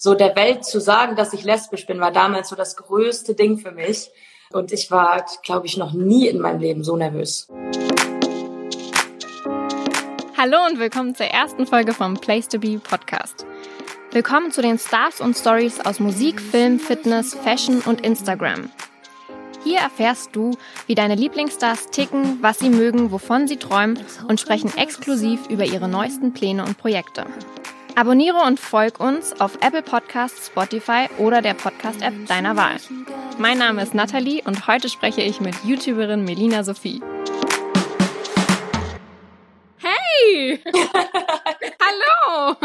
so der Welt zu sagen, dass ich lesbisch bin, war damals so das größte Ding für mich. Und ich war, glaube ich, noch nie in meinem Leben so nervös. Hallo und willkommen zur ersten Folge vom Place to Be Podcast. Willkommen zu den Stars und Stories aus Musik, Film, Fitness, Fashion und Instagram. Hier erfährst du, wie deine Lieblingsstars ticken, was sie mögen, wovon sie träumen und sprechen exklusiv über ihre neuesten Pläne und Projekte. Abonniere und folg uns auf Apple Podcasts, Spotify oder der Podcast-App deiner Wahl. Mein Name ist Nathalie und heute spreche ich mit YouTuberin Melina Sophie. Hey! Hallo!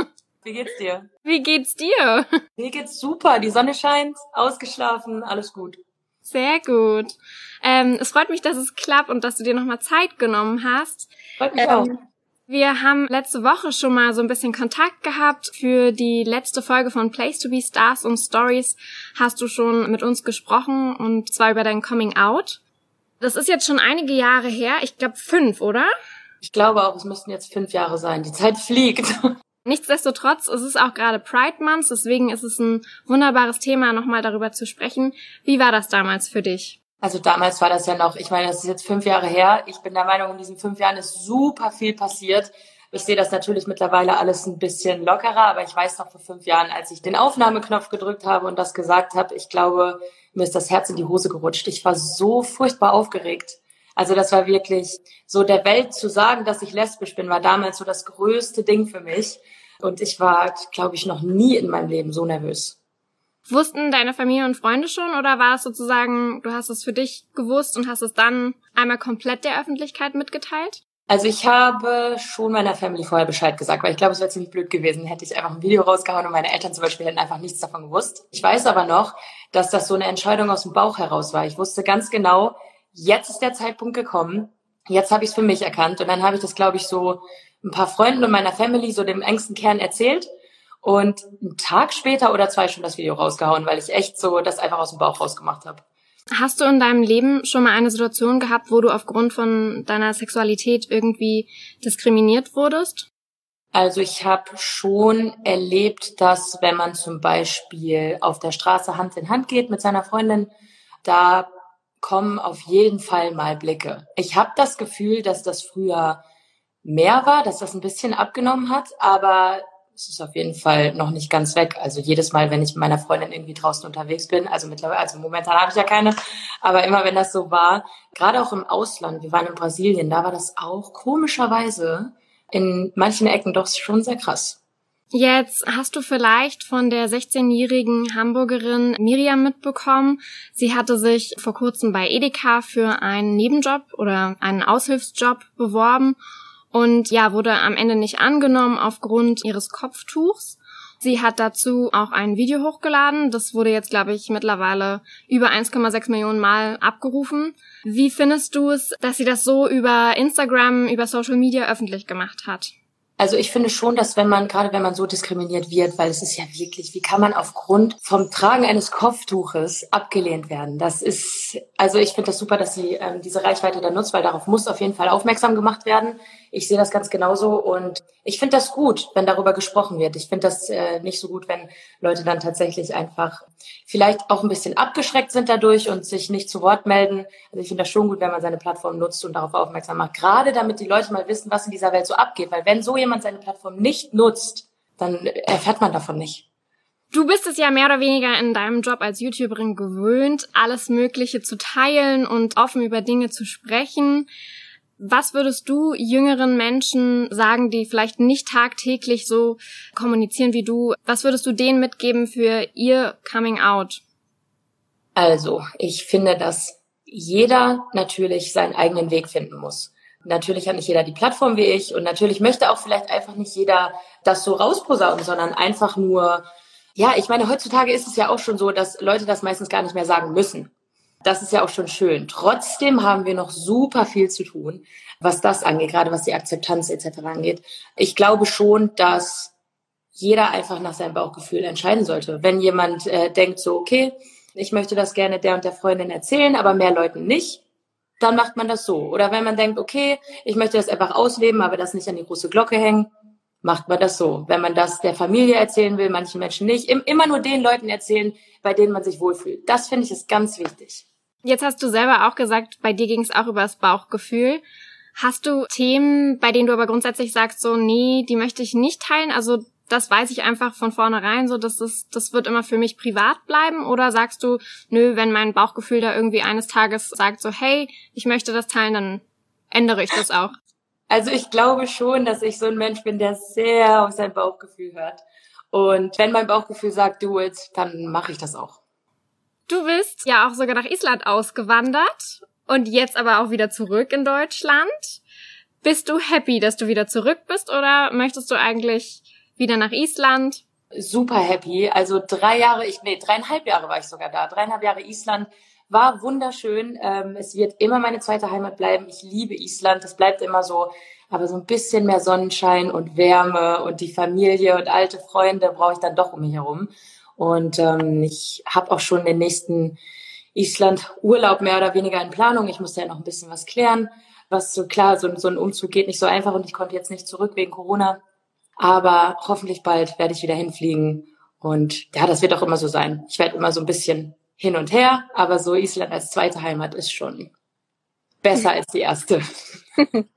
Wie geht's dir? Wie geht's dir? Mir geht's super. Die Sonne scheint, ausgeschlafen, alles gut. Sehr gut. Ähm, es freut mich, dass es klappt und dass du dir nochmal Zeit genommen hast. Freut mich ähm, auch. Wir haben letzte Woche schon mal so ein bisschen Kontakt gehabt. Für die letzte Folge von Place to be Stars und Stories hast du schon mit uns gesprochen und zwar über dein Coming Out. Das ist jetzt schon einige Jahre her. Ich glaube fünf, oder? Ich glaube auch, es müssten jetzt fünf Jahre sein. Die Zeit fliegt. Nichtsdestotrotz, es ist auch gerade Pride Month, deswegen ist es ein wunderbares Thema, nochmal darüber zu sprechen. Wie war das damals für dich? Also damals war das ja noch, ich meine, das ist jetzt fünf Jahre her. Ich bin der Meinung, in diesen fünf Jahren ist super viel passiert. Ich sehe das natürlich mittlerweile alles ein bisschen lockerer, aber ich weiß noch vor fünf Jahren, als ich den Aufnahmeknopf gedrückt habe und das gesagt habe, ich glaube, mir ist das Herz in die Hose gerutscht. Ich war so furchtbar aufgeregt. Also das war wirklich so der Welt zu sagen, dass ich lesbisch bin, war damals so das größte Ding für mich. Und ich war, glaube ich, noch nie in meinem Leben so nervös. Wussten deine Familie und Freunde schon oder war es sozusagen, du hast es für dich gewusst und hast es dann einmal komplett der Öffentlichkeit mitgeteilt? Also ich habe schon meiner Family vorher Bescheid gesagt, weil ich glaube, es wäre ziemlich blöd gewesen, hätte ich einfach ein Video rausgehauen und meine Eltern zum Beispiel hätten einfach nichts davon gewusst. Ich weiß aber noch, dass das so eine Entscheidung aus dem Bauch heraus war. Ich wusste ganz genau, jetzt ist der Zeitpunkt gekommen, jetzt habe ich es für mich erkannt und dann habe ich das, glaube ich, so ein paar Freunden und meiner Family, so dem engsten Kern erzählt und einen Tag später oder zwei schon das Video rausgehauen, weil ich echt so das einfach aus dem Bauch rausgemacht habe. Hast du in deinem Leben schon mal eine Situation gehabt, wo du aufgrund von deiner Sexualität irgendwie diskriminiert wurdest? Also ich habe schon erlebt, dass wenn man zum Beispiel auf der Straße Hand in Hand geht mit seiner Freundin, da kommen auf jeden Fall mal Blicke. Ich habe das Gefühl, dass das früher mehr war, dass das ein bisschen abgenommen hat, aber es ist auf jeden Fall noch nicht ganz weg. Also jedes Mal, wenn ich mit meiner Freundin irgendwie draußen unterwegs bin, also mittlerweile, also momentan habe ich ja keine, aber immer wenn das so war, gerade auch im Ausland, wir waren in Brasilien, da war das auch komischerweise in manchen Ecken doch schon sehr krass. Jetzt hast du vielleicht von der 16-jährigen Hamburgerin Miriam mitbekommen. Sie hatte sich vor kurzem bei Edeka für einen Nebenjob oder einen Aushilfsjob beworben und ja, wurde am Ende nicht angenommen aufgrund ihres Kopftuchs. Sie hat dazu auch ein Video hochgeladen. Das wurde jetzt, glaube ich, mittlerweile über 1,6 Millionen Mal abgerufen. Wie findest du es, dass sie das so über Instagram, über Social Media öffentlich gemacht hat? Also ich finde schon, dass wenn man, gerade wenn man so diskriminiert wird, weil es ist ja wirklich, wie kann man aufgrund vom Tragen eines Kopftuches abgelehnt werden? Das ist, also ich finde das super, dass sie ähm, diese Reichweite da nutzt, weil darauf muss auf jeden Fall aufmerksam gemacht werden. Ich sehe das ganz genauso und ich finde das gut, wenn darüber gesprochen wird. Ich finde das äh, nicht so gut, wenn Leute dann tatsächlich einfach vielleicht auch ein bisschen abgeschreckt sind dadurch und sich nicht zu Wort melden. Also ich finde das schon gut, wenn man seine Plattform nutzt und darauf aufmerksam macht. Gerade damit die Leute mal wissen, was in dieser Welt so abgeht. Weil wenn so jemand seine Plattform nicht nutzt, dann erfährt man davon nicht. Du bist es ja mehr oder weniger in deinem Job als YouTuberin gewöhnt, alles Mögliche zu teilen und offen über Dinge zu sprechen. Was würdest du jüngeren Menschen sagen, die vielleicht nicht tagtäglich so kommunizieren wie du? Was würdest du denen mitgeben für ihr Coming Out? Also, ich finde, dass jeder natürlich seinen eigenen Weg finden muss. Natürlich hat nicht jeder die Plattform wie ich und natürlich möchte auch vielleicht einfach nicht jeder das so rausposaunen, sondern einfach nur, ja, ich meine, heutzutage ist es ja auch schon so, dass Leute das meistens gar nicht mehr sagen müssen. Das ist ja auch schon schön. Trotzdem haben wir noch super viel zu tun, was das angeht, gerade was die Akzeptanz etc. angeht. Ich glaube schon, dass jeder einfach nach seinem Bauchgefühl entscheiden sollte. Wenn jemand äh, denkt so, okay, ich möchte das gerne der und der Freundin erzählen, aber mehr Leuten nicht, dann macht man das so. Oder wenn man denkt, okay, ich möchte das einfach ausleben, aber das nicht an die große Glocke hängen, macht man das so. Wenn man das der Familie erzählen will, manchen Menschen nicht, immer nur den Leuten erzählen, bei denen man sich wohlfühlt. Das finde ich ist ganz wichtig. Jetzt hast du selber auch gesagt, bei dir ging es auch über das Bauchgefühl. Hast du Themen, bei denen du aber grundsätzlich sagst, so, nee, die möchte ich nicht teilen? Also das weiß ich einfach von vornherein, so dass das, das wird immer für mich privat bleiben? Oder sagst du, nö, wenn mein Bauchgefühl da irgendwie eines Tages sagt, so, hey, ich möchte das teilen, dann ändere ich das auch? Also ich glaube schon, dass ich so ein Mensch bin, der sehr auf sein Bauchgefühl hört. Und wenn mein Bauchgefühl sagt, do it, dann mache ich das auch. Du bist ja auch sogar nach Island ausgewandert und jetzt aber auch wieder zurück in Deutschland. Bist du happy, dass du wieder zurück bist oder möchtest du eigentlich wieder nach Island? Super happy. Also drei Jahre, ich, nee, dreieinhalb Jahre war ich sogar da. Dreieinhalb Jahre Island war wunderschön. Ähm, es wird immer meine zweite Heimat bleiben. Ich liebe Island. Das bleibt immer so. Aber so ein bisschen mehr Sonnenschein und Wärme und die Familie und alte Freunde brauche ich dann doch um mich herum. Und ähm, ich habe auch schon den nächsten Island-Urlaub mehr oder weniger in Planung. Ich musste ja noch ein bisschen was klären. Was so klar, so, so ein Umzug geht nicht so einfach und ich konnte jetzt nicht zurück wegen Corona. Aber hoffentlich bald werde ich wieder hinfliegen. Und ja, das wird auch immer so sein. Ich werde immer so ein bisschen hin und her, aber so Island als zweite Heimat ist schon besser als die erste.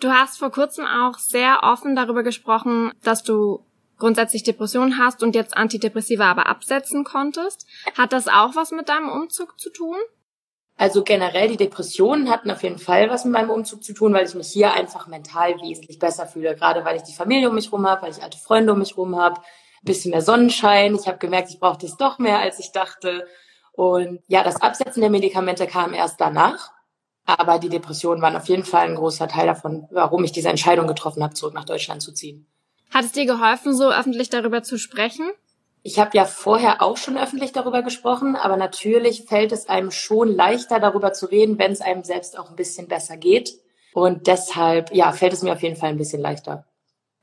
Du hast vor kurzem auch sehr offen darüber gesprochen, dass du grundsätzlich Depressionen hast und jetzt Antidepressiva aber absetzen konntest. Hat das auch was mit deinem Umzug zu tun? Also generell die Depressionen hatten auf jeden Fall was mit meinem Umzug zu tun, weil ich mich hier einfach mental wesentlich besser fühle. Gerade weil ich die Familie um mich rum habe, weil ich alte Freunde um mich rum habe, bisschen mehr Sonnenschein. Ich habe gemerkt, ich brauchte es doch mehr, als ich dachte. Und ja, das Absetzen der Medikamente kam erst danach. Aber die Depressionen waren auf jeden Fall ein großer Teil davon, warum ich diese Entscheidung getroffen habe, zurück nach Deutschland zu ziehen. Hat es dir geholfen, so öffentlich darüber zu sprechen? Ich habe ja vorher auch schon öffentlich darüber gesprochen, aber natürlich fällt es einem schon leichter, darüber zu reden, wenn es einem selbst auch ein bisschen besser geht. Und deshalb, ja, fällt es mir auf jeden Fall ein bisschen leichter.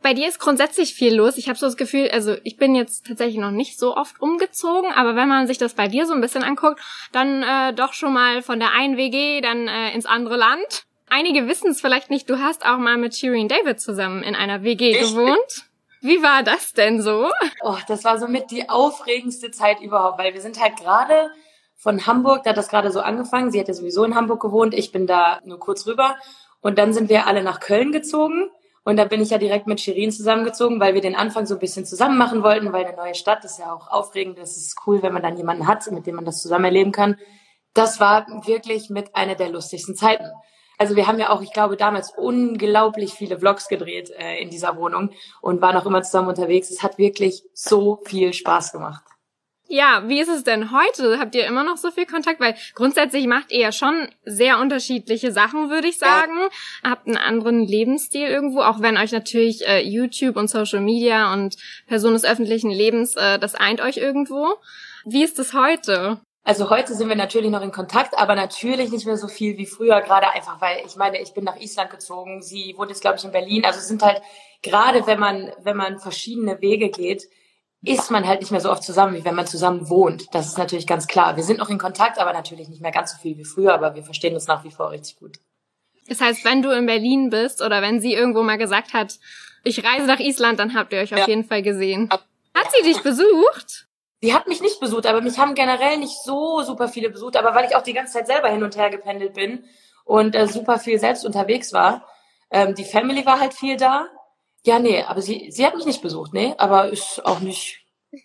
Bei dir ist grundsätzlich viel los. Ich habe so das Gefühl, also ich bin jetzt tatsächlich noch nicht so oft umgezogen, aber wenn man sich das bei dir so ein bisschen anguckt, dann äh, doch schon mal von der einen WG dann äh, ins andere Land. Einige wissen es vielleicht nicht, du hast auch mal mit Shirin David zusammen in einer WG ich gewohnt. Wie war das denn so? Oh, das war somit die aufregendste Zeit überhaupt, weil wir sind halt gerade von Hamburg, da hat das gerade so angefangen. Sie hat ja sowieso in Hamburg gewohnt, ich bin da nur kurz rüber. Und dann sind wir alle nach Köln gezogen. Und da bin ich ja direkt mit Shirin zusammengezogen, weil wir den Anfang so ein bisschen zusammen machen wollten, weil eine neue Stadt ist ja auch aufregend. Das ist cool, wenn man dann jemanden hat, mit dem man das zusammen erleben kann. Das war wirklich mit einer der lustigsten Zeiten. Also wir haben ja auch, ich glaube, damals unglaublich viele Vlogs gedreht äh, in dieser Wohnung und waren auch immer zusammen unterwegs. Es hat wirklich so viel Spaß gemacht. Ja, wie ist es denn heute? Habt ihr immer noch so viel Kontakt? Weil grundsätzlich macht ihr ja schon sehr unterschiedliche Sachen, würde ich sagen. Ja. Habt einen anderen Lebensstil irgendwo, auch wenn euch natürlich äh, YouTube und Social Media und Personen des öffentlichen Lebens, äh, das eint euch irgendwo. Wie ist es heute? Also heute sind wir natürlich noch in Kontakt, aber natürlich nicht mehr so viel wie früher, gerade einfach, weil ich meine, ich bin nach Island gezogen, sie wohnt jetzt, glaube ich, in Berlin. Also es sind halt, gerade wenn man, wenn man verschiedene Wege geht, ist man halt nicht mehr so oft zusammen, wie wenn man zusammen wohnt. Das ist natürlich ganz klar. Wir sind noch in Kontakt, aber natürlich nicht mehr ganz so viel wie früher, aber wir verstehen uns nach wie vor richtig gut. Das heißt, wenn du in Berlin bist oder wenn sie irgendwo mal gesagt hat, ich reise nach Island, dann habt ihr euch ja. auf jeden Fall gesehen. Hat sie dich besucht? Sie hat mich nicht besucht, aber mich haben generell nicht so super viele besucht, aber weil ich auch die ganze Zeit selber hin und her gependelt bin und äh, super viel selbst unterwegs war. Ähm, die Family war halt viel da. Ja, nee, aber sie, sie hat mich nicht besucht, nee, aber ist auch nicht,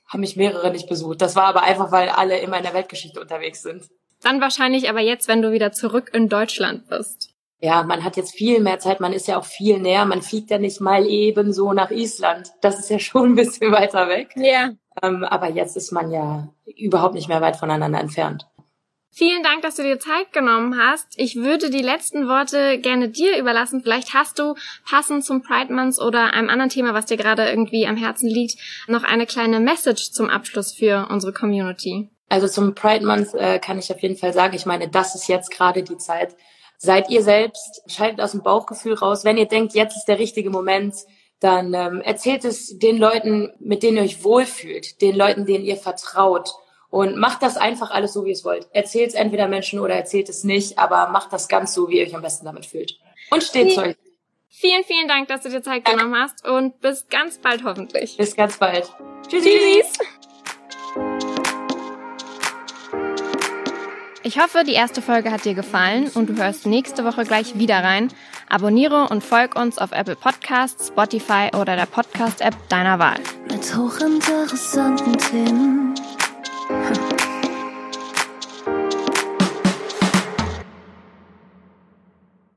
haben mich mehrere nicht besucht. Das war aber einfach, weil alle immer in der Weltgeschichte unterwegs sind. Dann wahrscheinlich aber jetzt, wenn du wieder zurück in Deutschland bist. Ja, man hat jetzt viel mehr Zeit, man ist ja auch viel näher, man fliegt ja nicht mal eben so nach Island. Das ist ja schon ein bisschen weiter weg. Ja. Ähm, aber jetzt ist man ja überhaupt nicht mehr weit voneinander entfernt. Vielen Dank, dass du dir Zeit genommen hast. Ich würde die letzten Worte gerne dir überlassen. Vielleicht hast du passend zum Pride Month oder einem anderen Thema, was dir gerade irgendwie am Herzen liegt, noch eine kleine Message zum Abschluss für unsere Community. Also zum Pride Month äh, kann ich auf jeden Fall sagen, ich meine, das ist jetzt gerade die Zeit. Seid ihr selbst, schaltet aus dem Bauchgefühl raus. Wenn ihr denkt, jetzt ist der richtige Moment, dann ähm, erzählt es den Leuten, mit denen ihr euch wohlfühlt, den Leuten, denen ihr vertraut. Und macht das einfach alles so, wie ihr es wollt. Erzählt es entweder Menschen oder erzählt es nicht, aber macht das ganz so, wie ihr euch am besten damit fühlt. Und steht zu euch. Vielen, vielen Dank, dass du dir Zeit genommen hast und bis ganz bald hoffentlich. Bis ganz bald. Tschüssi. Tschüss. Ich hoffe, die erste Folge hat dir gefallen und du hörst nächste Woche gleich wieder rein. Abonniere und folg uns auf Apple Podcasts, Spotify oder der Podcast-App deiner Wahl. Mit hochinteressanten Themen Huh.